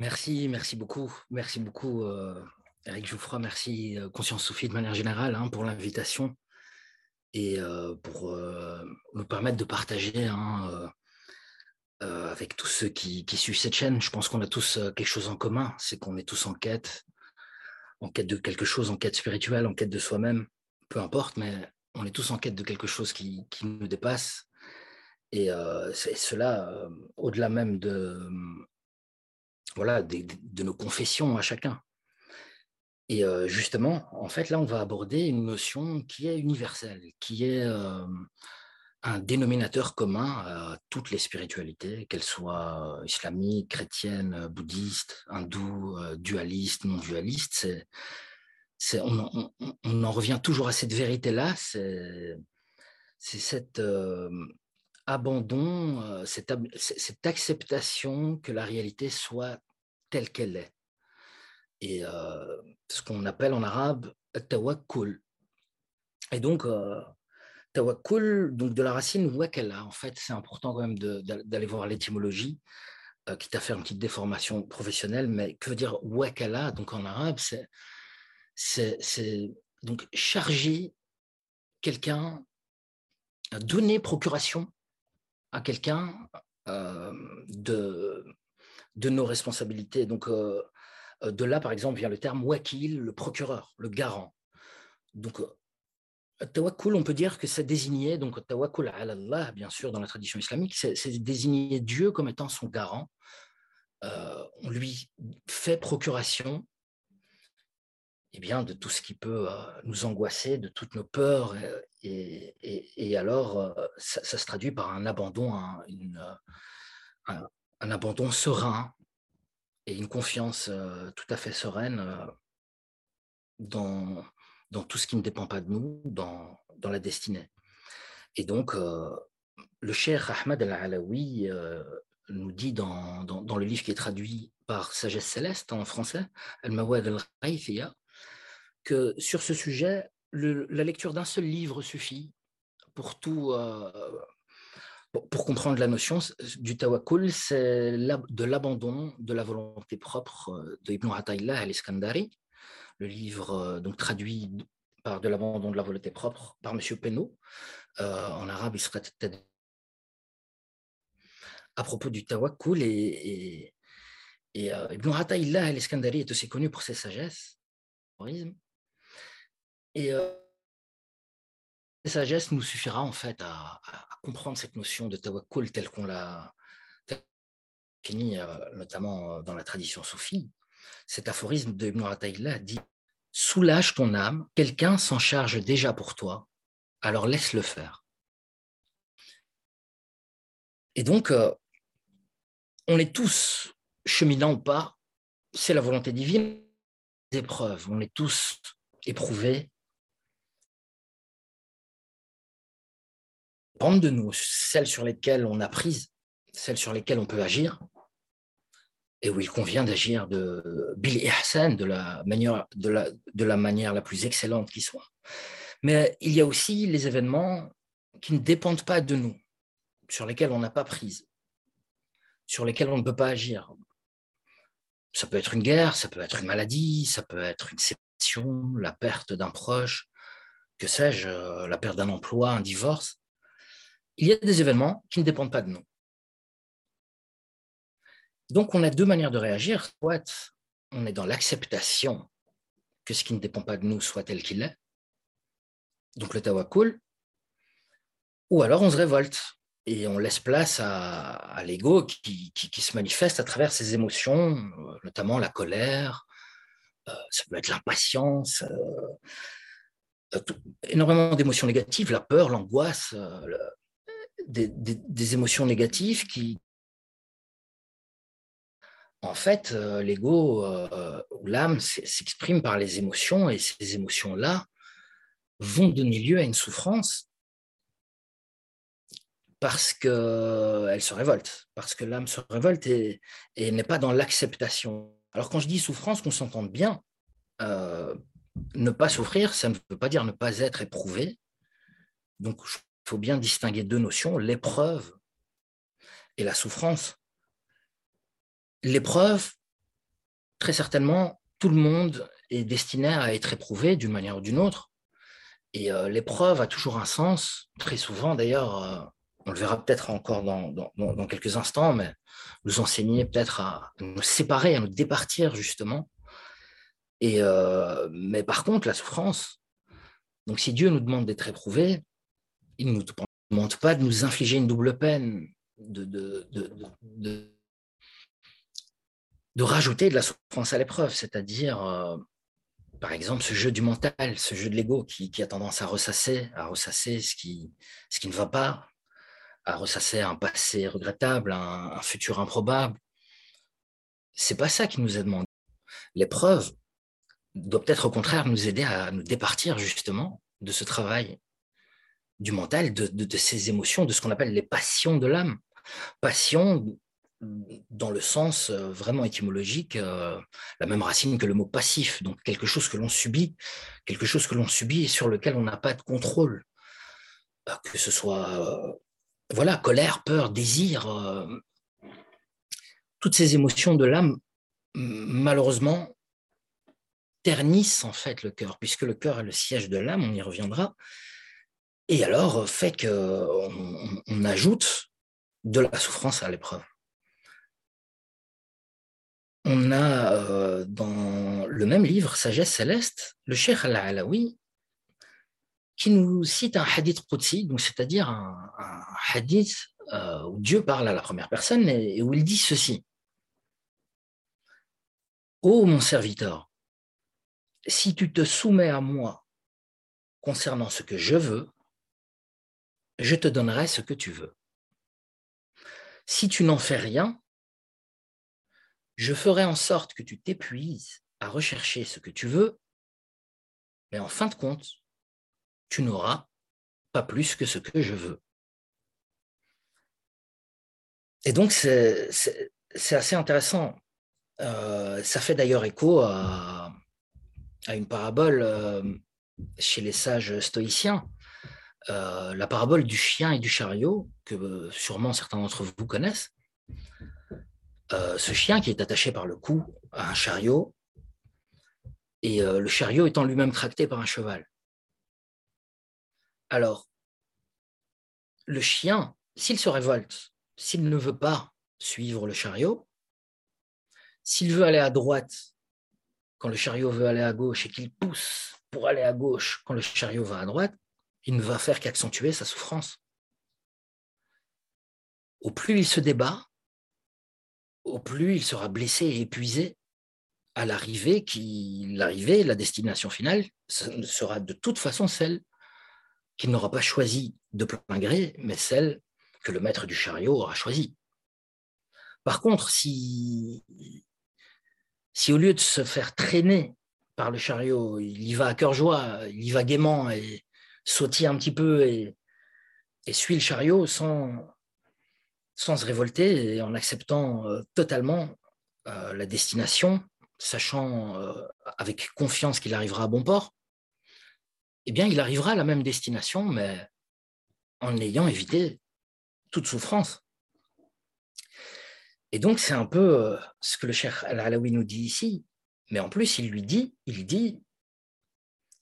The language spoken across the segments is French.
Merci, merci beaucoup. Merci beaucoup, euh, Eric Jouffroy. Merci, euh, Conscience Sophie, de manière générale, hein, pour l'invitation et euh, pour nous permettre de partager hein, avec tous ceux qui, suivent cette chaîne. Je pense qu'on a tous quelque chose en commun, c'est qu'on est tous en quête, en quête de quelque chose, en quête spirituelle, en quête de soi-même, peu importe, mais on est tous en quête de quelque chose qui nous dépasse. Et cela, au-delà même de, voilà, de, nos confessions à chacun. Et justement, en fait, là, on va aborder une notion qui est universelle, qui est un dénominateur commun à toutes les spiritualités, qu'elles soient islamiques, chrétiennes, bouddhistes, hindoues, dualistes, non dualistes. C'est, on, en revient toujours à cette vérité-là, c'est, cet abandon, cette, cette acceptation que la réalité soit telle qu'elle est. Et ce qu'on appelle en arabe tawakkul. Et donc, tawakkul, donc de la racine wakala, en fait, c'est important quand même d'aller voir l'étymologie, quitte à faire une petite déformation professionnelle, mais que veut dire wakala Donc en arabe, c'est c'est donc charger quelqu'un, donner procuration à quelqu'un de, de nos responsabilités. Donc, euh, euh, de là, par exemple, vient le terme wakil, le procureur, le garant. Donc, euh, tawakkul, on peut dire que ça désignait, donc tawakkul ala Allah, bien sûr, dans la tradition islamique, c'est désigner Dieu comme étant son garant. on lui fait procuration eh bien, de tout ce qui peut nous angoisser, de toutes nos peurs. Et, alors, ça, se traduit par un abandon, un abandon serein et une confiance euh, tout à fait sereine euh, dans, tout ce qui ne dépend pas de nous, dans, la destinée. Et donc, euh, le cher Ahmad al-Alawi nous dit dans, dans, le livre qui est traduit par Sagesse Céleste en français, Al-Mawad al que sur ce sujet, la lecture d'un seul livre suffit pour tout, pour comprendre la notion du tawakkul, c'est de l'abandon de la volonté propre euh, de Ibn Ataylah al-Iskandari, le livre euh, donc traduit par de l'abandon de la volonté propre par M. Penaud. Euh, en arabe, il serait à propos du tawakkul et, et, Ibn Ataylah al-Iskandari est aussi connu pour ses sagesses. Et sagesse nous suffira en fait à, comprendre cette notion de tawakkul telle qu'on l'a définie, euh, notamment dans la tradition soufie. Cet aphorisme de Ibn Atayla dit Soulage ton âme, quelqu'un s'en charge déjà pour toi, alors laisse-le faire. Et donc, on est tous cheminants ou pas, c'est la volonté divine, épreuves, on est tous éprouvés, de nous, celles sur lesquelles on a prise, celles sur lesquelles on peut agir, et où il convient d'agir de Bil Ihsan de la manière, de la, de la manière la plus excellente qui soit. Mais il y a aussi les événements qui ne dépendent pas de nous, sur lesquels on n'a pas prise, sur lesquels on ne peut pas agir. Ça peut être une guerre, ça peut être une maladie, ça peut être une séparation, la perte d'un proche, que sais-je, la perte d'un emploi, un divorce il y a des événements qui ne dépendent pas de nous. Donc, on a deux manières de réagir. Soit on est dans l'acceptation que ce qui ne dépend pas de nous soit tel qu'il est, donc le tawakkul, ou alors on se révolte et on laisse place à, l'ego qui, se manifeste à travers ses émotions, notamment la colère, euh, ça peut être l'impatience, euh, euh, énormément d'émotions négatives, la peur, l'angoisse, des, émotions négatives qui, en fait, euh, l'ego euh, ou l'âme s'exprime par les émotions et ces émotions-là vont donner lieu à une souffrance parce qu'elle se révolte, parce que l'âme se révolte et, n'est pas dans l'acceptation. Alors quand je dis souffrance, qu'on s'entende bien, euh, ne pas souffrir, ça ne veut pas dire ne pas être éprouvé. Donc je faut bien distinguer deux notions, l'épreuve et la souffrance. L'épreuve, très certainement, tout le monde est destiné à être éprouvé d'une manière ou d'une autre. Et euh, l'épreuve a toujours un sens, très souvent d'ailleurs, euh, on le verra peut-être encore dans, dans, quelques instants, mais nous enseigner peut-être à nous séparer, à nous départir justement. Et, euh, mais par contre, la souffrance, donc si Dieu nous demande d'être éprouvé, il ne nous demande pas de nous infliger une double peine, de, de, de, de rajouter de la souffrance à l'épreuve, c'est-à-dire, euh, par exemple, ce jeu du mental, ce jeu de l'ego qui, a tendance à ressasser, à ressasser ce qui, ce qui ne va pas, à ressasser un passé regrettable, un, futur improbable. C'est pas ça qui nous est demandé. L'épreuve doit peut-être au contraire nous aider à nous départir justement de ce travail du mental, de, de ces émotions, de ce qu'on appelle les passions de l'âme. Passion dans le sens euh, vraiment étymologique, euh, la même racine que le mot passif, donc quelque chose que l'on subit, quelque chose que l'on subit et sur lequel on n'a pas de contrôle, euh, que ce soit voilà colère, peur, désir, toutes ces émotions de l'âme, malheureusement, ternissent en fait le cœur, puisque le cœur est le siège de l'âme, on y reviendra, et alors fait qu'on on ajoute de la souffrance à l'épreuve on a euh, dans le même livre, Sagesse céleste, le Cheikh Al-Alawi, qui nous cite un hadith Qudsi, c'est-à-dire un, hadith euh, où Dieu parle à la première personne et, où il dit ceci. Ô mon serviteur, si tu te soumets à moi concernant ce que je veux, je te donnerai ce que tu veux. Si tu n'en fais rien, je ferai en sorte que tu t'épuises à rechercher ce que tu veux, mais en fin de compte, tu n'auras pas plus que ce que je veux. Et donc, c'est assez intéressant. Euh, ça fait d'ailleurs écho à, une parabole euh, chez les sages stoïciens, euh, la parabole du chien et du chariot, que sûrement certains d'entre vous connaissent. Euh, ce chien qui est attaché par le cou à un chariot, et euh, le chariot étant lui-même tracté par un cheval. Alors, le chien, s'il se révolte, s'il ne veut pas suivre le chariot, s'il veut aller à droite quand le chariot veut aller à gauche et qu'il pousse pour aller à gauche quand le chariot va à droite, il ne va faire qu'accentuer sa souffrance. Au plus il se débat, au plus il sera blessé et épuisé à l'arrivée, qui l'arrivée, la destination finale, sera de toute façon celle qu'il n'aura pas choisie de plein gré, mais celle que le maître du chariot aura choisie. Par contre, si, si au lieu de se faire traîner par le chariot, il y va à cœur joie, il y va gaiement et sautille un petit peu et, suit le chariot sans, sans se révolter et en acceptant euh, totalement euh, la destination, sachant euh, avec confiance qu'il arrivera à bon port, eh bien, il arrivera à la même destination, mais en ayant évité toute souffrance. Et donc, c'est un peu ce que le cher Al-Alawi nous dit ici. Mais en plus, il lui dit, il dit,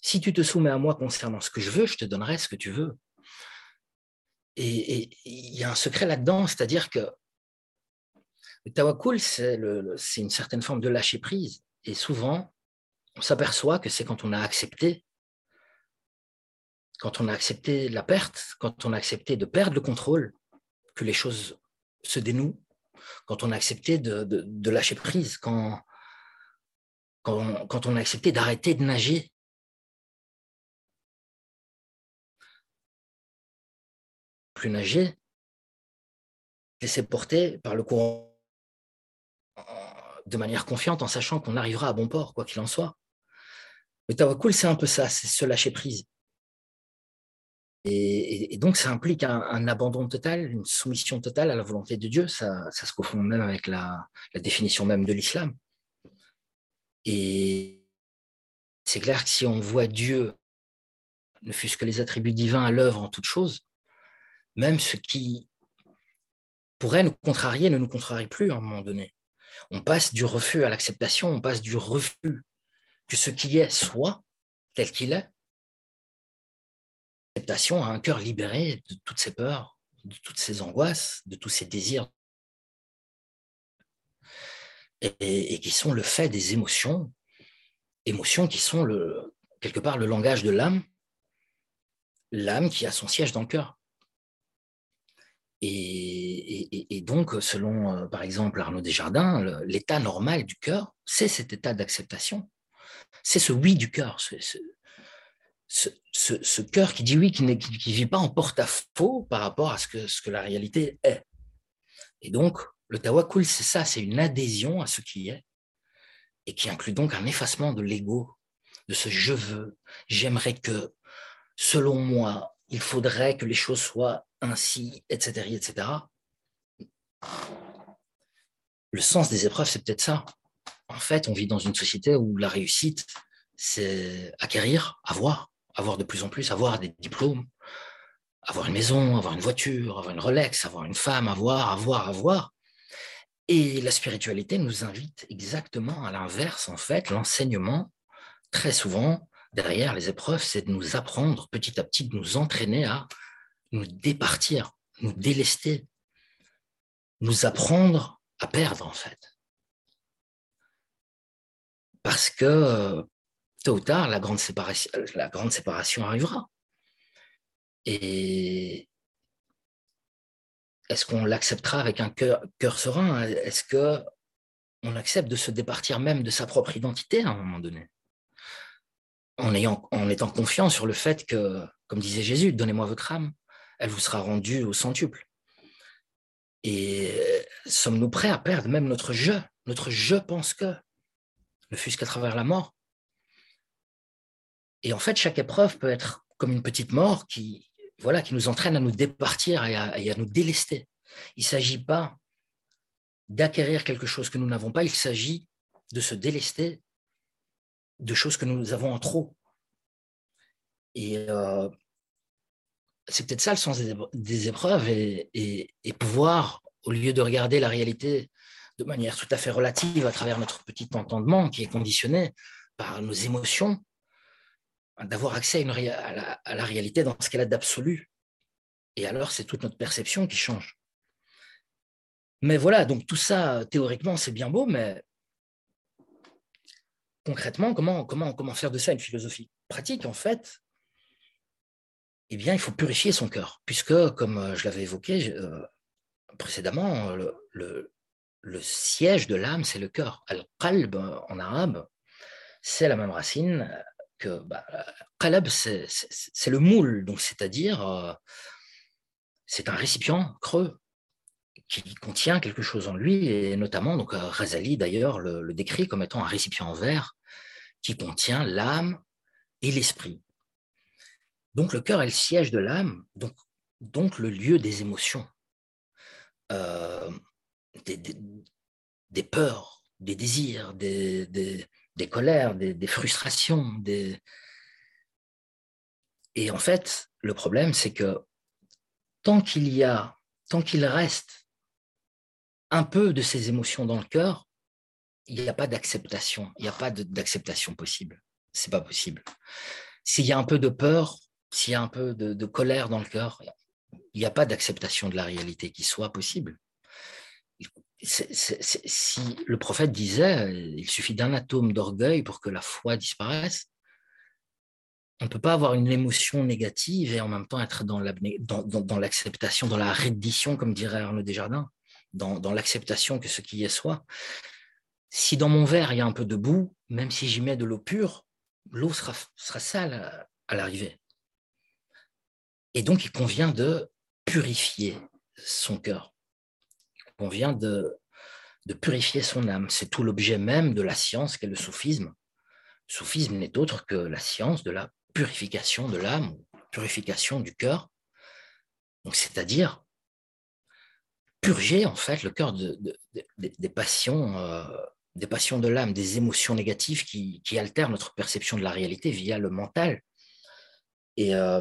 si tu te soumets à moi concernant ce que je veux, je te donnerai ce que tu veux. Et il y a un secret là-dedans, c'est-à-dire que le tawakkul, c'est une certaine forme de lâcher prise. Et souvent, on s'aperçoit que c'est quand on a accepté, quand on a accepté la perte, quand on a accepté de perdre le contrôle, que les choses se dénouent, quand on a accepté de, lâcher prise, quand, quand on a accepté d'arrêter de nager plus nager, laisser porter par le courant de manière confiante en sachant qu'on arrivera à bon port, quoi qu'il en soit. Le tawakkul, c'est un peu ça, c'est se lâcher prise. Et, donc, ça implique un, abandon total, une soumission totale à la volonté de Dieu. Ça, ça se confond même avec la, la définition même de l'islam. Et c'est clair que si on voit Dieu, ne fût-ce que les attributs divins à l'œuvre en toute chose, même ce qui pourrait nous contrarier ne nous contrarie plus à un moment donné. On passe du refus à l'acceptation, on passe du refus que ce qui est soit tel qu'il est. L'acceptation à un cœur libéré de toutes ses peurs, de toutes ses angoisses, de tous ses désirs, et, qui sont le fait des émotions, émotions qui sont quelque part le langage de l'âme, l'âme qui a son siège dans le cœur. Et, donc, selon, euh, par exemple, Arnaud Desjardins, l'état normal du cœur, c'est cet état d'acceptation. C'est ce oui du cœur, ce, cœur qui dit oui, qui ne vit pas en porte-à-faux par rapport à ce que, ce que la réalité est. Et donc, le tawakkul, c'est ça, c'est une adhésion à ce qui est, et qui inclut donc un effacement de l'ego, de ce je veux, j'aimerais que, selon moi, il faudrait que les choses soient ainsi, etc., etc. Le sens des épreuves, c'est peut-être ça. En fait, on vit dans une société où la réussite, c'est acquérir, avoir, avoir de plus en plus, avoir des diplômes, avoir une maison, avoir une voiture, avoir une Rolex, avoir une femme, avoir, avoir, avoir. Et la spiritualité nous invite exactement à l'inverse, en fait, l'enseignement, très souvent, derrière les épreuves, c'est de nous apprendre petit à petit, de nous entraîner à nous départir, nous délester, nous apprendre à perdre en fait. Parce que tôt ou tard, la grande séparation, arrivera. Et est-ce qu'on l'acceptera avec un cœur, serein? Est-ce que on accepte de se départir même de sa propre identité à un moment donné? En étant confiant sur le fait que, comme disait Jésus, donnez-moi votre âme, elle vous sera rendue au centuple. Et sommes-nous prêts à perdre même notre je, notre je pense que, ne fût-ce qu'à travers la mort? Et en fait, chaque épreuve peut être comme une petite mort qui, voilà, qui nous entraîne à nous départir et à, et à nous délester. Il ne s'agit pas d'acquérir quelque chose que nous n'avons pas, il s'agit de se délester de choses que nous avons en trop. Et euh, c'est peut-être ça le sens des, épreuves et, pouvoir, au lieu de regarder la réalité de manière tout à fait relative à travers notre petit entendement qui est conditionné par nos émotions, d'avoir accès à, la, réalité dans ce qu'elle a d'absolu. Et alors, c'est toute notre perception qui change. Mais voilà, donc tout ça, théoriquement, c'est bien beau, mais concrètement, comment, faire de ça une philosophie pratique En fait, eh bien, il faut purifier son cœur, puisque, comme euh, je l'avais évoqué euh, précédemment, le, le, siège de l'âme, c'est le cœur. Al-qalb, en arabe, c'est la même racine que bah, c'est le moule, donc c'est-à-dire, euh, c'est un récipient creux qui contient quelque chose en lui, et notamment, donc Razali d'ailleurs le, le, décrit comme étant un récipient en verre qui contient l'âme et l'esprit. Donc le cœur est le siège de l'âme, donc, donc le lieu des émotions, euh, des, peurs, des désirs, des, des colères, des, frustrations. Des... Et en fait, le problème, c'est que tant qu'il y a, tant qu'il reste un peu de ces émotions dans le cœur, il n'y a pas d'acceptation, il n'y a pas d'acceptation possible. C'est pas possible. S'il y a un peu de peur, s'il y a un peu de, colère dans le cœur, il n'y a pas d'acceptation de la réalité qui soit possible. si le prophète disait, il suffit d'un atome d'orgueil pour que la foi disparaisse, on ne peut pas avoir une émotion négative et en même temps être dans l'acceptation, dans, la reddition, comme dirait Arnaud Desjardins, dans, dans l'acceptation que ce qui est soit si dans mon verre il y a un peu de boue, même si j'y mets de l'eau pure, l'eau sera, sera sale à, l'arrivée. Et donc il convient de purifier son cœur. Il convient de, purifier son âme. C'est tout l'objet même de la science qu'est le soufisme. Le soufisme n'est autre que la science de la purification de l'âme, purification du cœur. Donc c'est-à-dire purger en fait le cœur de, des passions euh, des passions de l'âme, des émotions négatives qui, altèrent notre perception de la réalité via le mental. Et euh,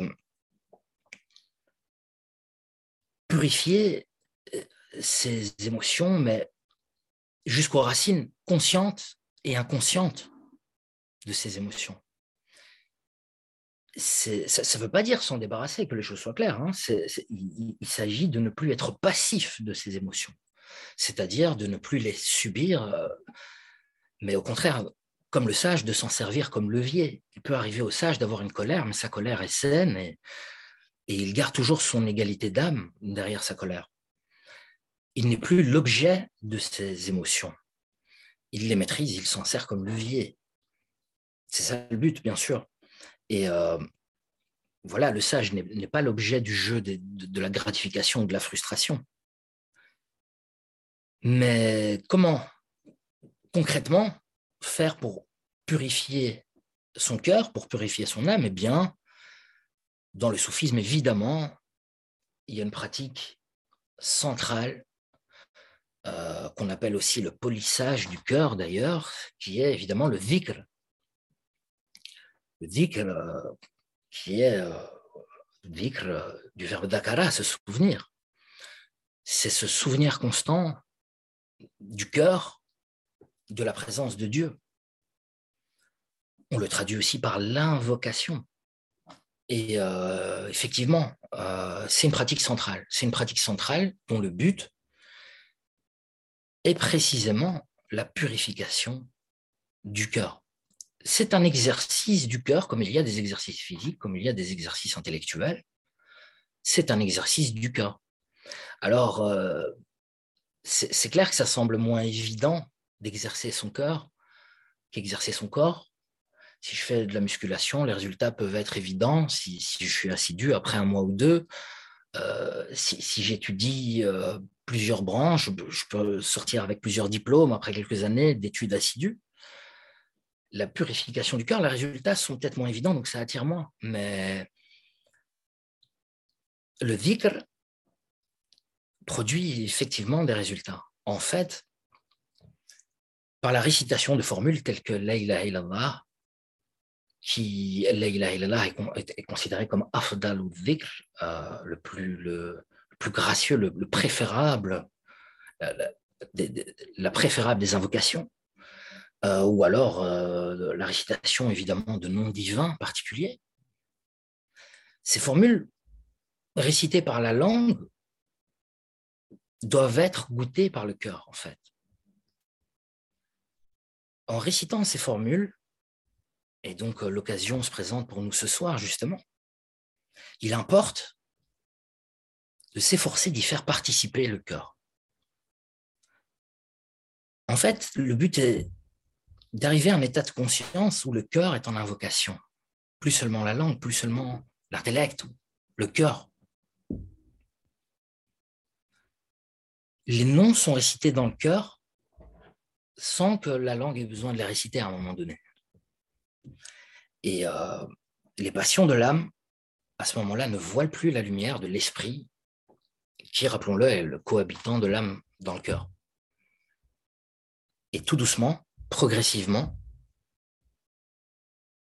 purifier euh, ces émotions, mais jusqu'aux racines conscientes et inconscientes de ces émotions. ça ne veut pas dire s'en débarrasser, que les choses soient claires. Hein. il, s'agit de ne plus être passif de ces émotions, c'est-à-dire de ne plus les subir, euh, mais au contraire, comme le sage, de s'en servir comme levier. Il peut arriver au sage d'avoir une colère, mais sa colère est saine et, et il garde toujours son égalité d'âme derrière sa colère. Il n'est plus l'objet de ses émotions. Il les maîtrise, il s'en sert comme levier. C'est ça le but, bien sûr. Et euh, voilà, le sage n'est pas l'objet du jeu de, de, la gratification ou de la frustration. Mais comment concrètement faire pour purifier son cœur, pour purifier son âme? Eh bien, dans le soufisme, évidemment, il y a une pratique centrale euh, qu'on appelle aussi le polissage du cœur d'ailleurs, qui est évidemment le dhikr. Le dhikr, euh, qui est euh, dhikr du verbe dakara, se souvenir. C'est ce souvenir constant du cœur de la présence de Dieu. On le traduit aussi par l'invocation. Et euh, effectivement, euh, c'est une pratique centrale. C'est une pratique centrale dont le but est précisément la purification du cœur. C'est un exercice du cœur, comme il y a des exercices physiques, comme il y a des exercices intellectuels. C'est un exercice du cœur. Alors, euh, c'est clair que ça semble moins évident d'exercer son cœur qu'exercer son corps, si je fais de la musculation, les résultats peuvent être évidents si, je suis assidu après un mois ou deux. Euh, si, j'étudie euh, plusieurs branches, je peux sortir avec plusieurs diplômes après quelques années d'études assidues. La purification du cœur, les résultats sont peut-être moins évidents, donc ça attire moins. Mais le dhikr produit effectivement des résultats. En fait, par la récitation de formules telles que La ilaha qui, est, considéré comme afdal ou dhikr, euh, le, plus, le, plus gracieux, le, préférable, la, préférable des invocations, euh, ou alors euh, la récitation évidemment de noms divins particuliers. Ces formules récitées par la langue doivent être goûtées par le cœur, en fait. En récitant ces formules, et donc, euh, l'occasion se présente pour nous ce soir, justement. Il importe de s'efforcer d'y faire participer le cœur. En fait, le but est d'arriver à un état de conscience où le cœur est en invocation. Plus seulement la langue, plus seulement l'intellect, le cœur. Les noms sont récités dans le cœur sans que la langue ait besoin de les réciter à un moment donné. Et euh, les passions de l'âme, à ce moment-là, ne voilent plus la lumière de l'esprit, qui, rappelons-le, est le cohabitant de l'âme dans le cœur. Et tout doucement, progressivement,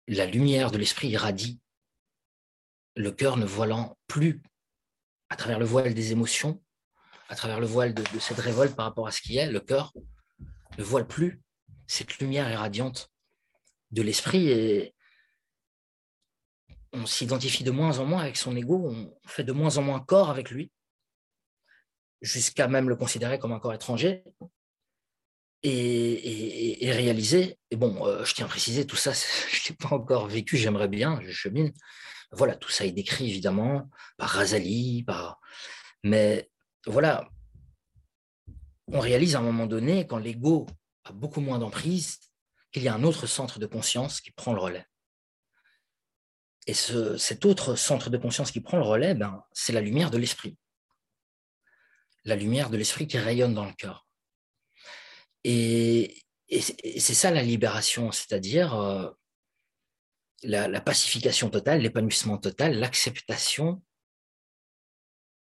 la lumière de l'esprit irradie, le cœur ne voilant plus à travers le voile des émotions, à travers le voile de, de cette révolte par rapport à ce qui est, le cœur ne voile plus cette lumière irradiante de l'esprit et on s'identifie de moins en moins avec son ego, on fait de moins en moins corps avec lui, jusqu'à même le considérer comme un corps étranger et, réaliser. Et bon, euh, je tiens à préciser, tout ça, je ne l'ai pas encore vécu, j'aimerais bien, je chemine. Voilà, tout ça est décrit évidemment par Razali, par... mais voilà, on réalise à un moment donné, quand l'ego a beaucoup moins d'emprise, qu'il y a un autre centre de conscience qui prend le relais. Et cet autre centre de conscience qui prend le relais, ben, c'est la lumière de l'esprit. La lumière de l'esprit qui rayonne dans le cœur. Et, c'est ça la libération, c'est-à-dire euh, la, pacification totale, l'épanouissement total, l'acceptation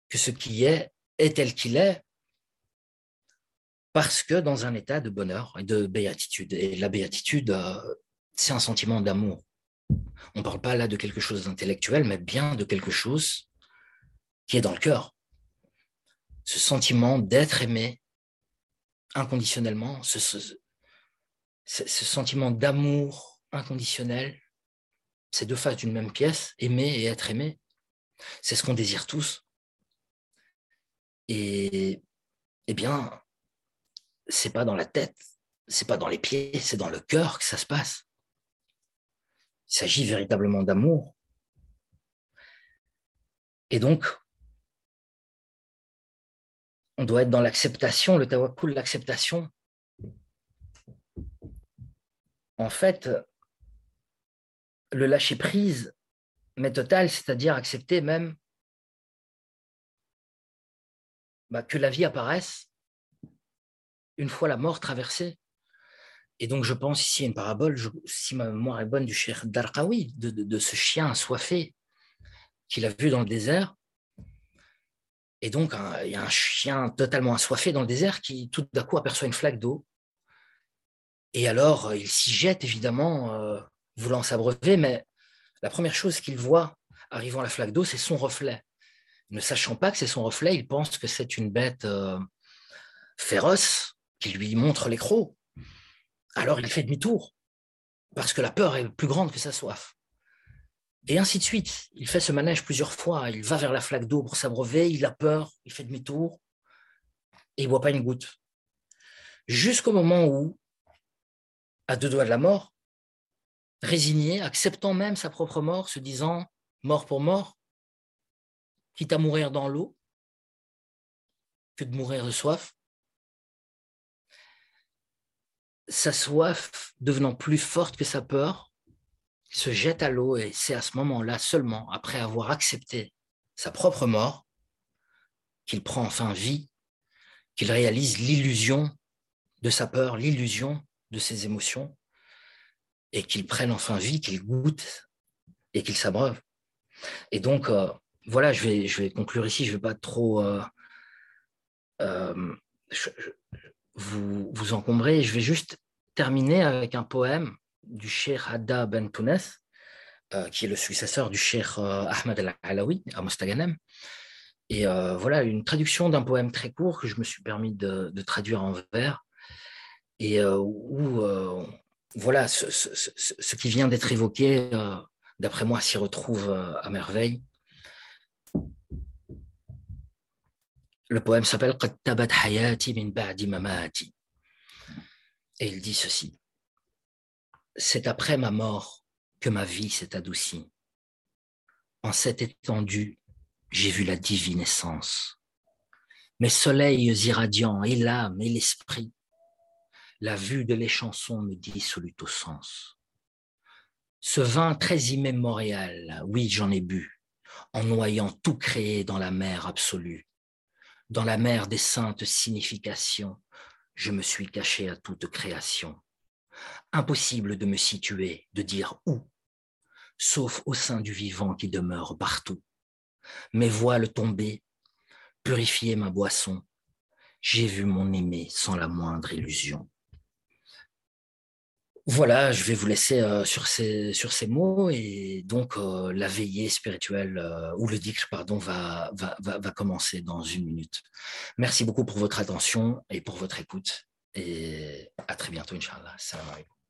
que ce qui est est tel qu'il est parce que dans un état de bonheur et de béatitude. Et la béatitude, euh, c'est un sentiment d'amour. On ne parle pas là de quelque chose d'intellectuel, mais bien de quelque chose qui est dans le cœur. Ce sentiment d'être aimé inconditionnellement, ce, sentiment d'amour inconditionnel, c'est deux faces d'une même pièce, aimer et être aimé. C'est ce qu'on désire tous. Et eh bien, c'est pas dans la tête, c'est pas dans les pieds, c'est dans le cœur que ça se passe. Il s'agit véritablement d'amour. Et donc, on doit être dans l'acceptation, le tawakkul, l'acceptation. En fait, le lâcher prise, mais total, c'est-à-dire accepter même bah, que la vie apparaisse une fois la mort traversée. Et donc, je pense ici à une parabole, si ma mémoire est bonne, du cher Darqawi, de, ce chien assoiffé qu'il a vu dans le désert. Et donc, il y a un chien totalement assoiffé dans le désert qui, tout d'un coup, aperçoit une flaque d'eau. Et alors, il s'y jette, évidemment, euh, voulant s'abreuver, mais la première chose qu'il voit arrivant à la flaque d'eau, c'est son reflet. Ne sachant pas que c'est son reflet, il pense que c'est une bête euh, féroce qui lui montre les. Alors il fait demi-tour, parce que la peur est plus grande que sa soif. Et ainsi de suite. Il fait ce manège plusieurs fois. Il va vers la flaque d'eau pour s'abreuver, il a peur, il fait demi-tour, et il ne boit pas une goutte. Jusqu'au moment où, à deux doigts de la mort, résigné, acceptant même sa propre mort, se disant mort pour mort, quitte à mourir dans l'eau que de mourir de soif. Sa soif devenant plus forte que sa peur, il se jette à l'eau et c'est à ce moment-là seulement, après avoir accepté sa propre mort, qu'il prend enfin vie, qu'il réalise l'illusion de sa peur, l'illusion de ses émotions, et qu'il prenne enfin vie, qu'il goûte et qu'il s'abreuve. Et donc, euh, voilà, je vais, je vais conclure ici, je ne vais pas trop euh, euh, vous, vous encombrer, je vais juste terminer avec un poème du Cheikh Hadda Ben Tounes, qui est le successeur du Cheikh Ahmed Al-Alawi à Mostaganem. Et voilà, une traduction d'un poème très court que je me suis permis de, traduire en vers, et où voilà, ce, qui vient d'être évoqué, euh, d'après moi, s'y retrouve euh, à merveille. Le poème s'appelle Et il dit ceci C'est après ma mort que ma vie s'est adoucie. En cette étendue, j'ai vu la divine essence. Mes soleils irradiants et l'âme et l'esprit la vue de les chansons me dissolut au sens. Ce vin très immémorial, oui, j'en ai bu, en noyant tout créé dans la mer absolue. Dans la mer des saintes significations, je me suis caché à toute création. Impossible de me situer, de dire où, sauf au sein du vivant qui demeure partout. Mes voiles tombées, purifier ma boisson, j'ai vu mon aimé sans la moindre illusion. Voilà, je vais vous laisser euh, sur, ces, sur ces mots et donc euh, la veillée spirituelle euh, ou le dicte pardon va, va, va, commencer dans une minute. Merci beaucoup pour votre attention et pour votre écoute et à très bientôt, Inch'Allah. Salam alaikum.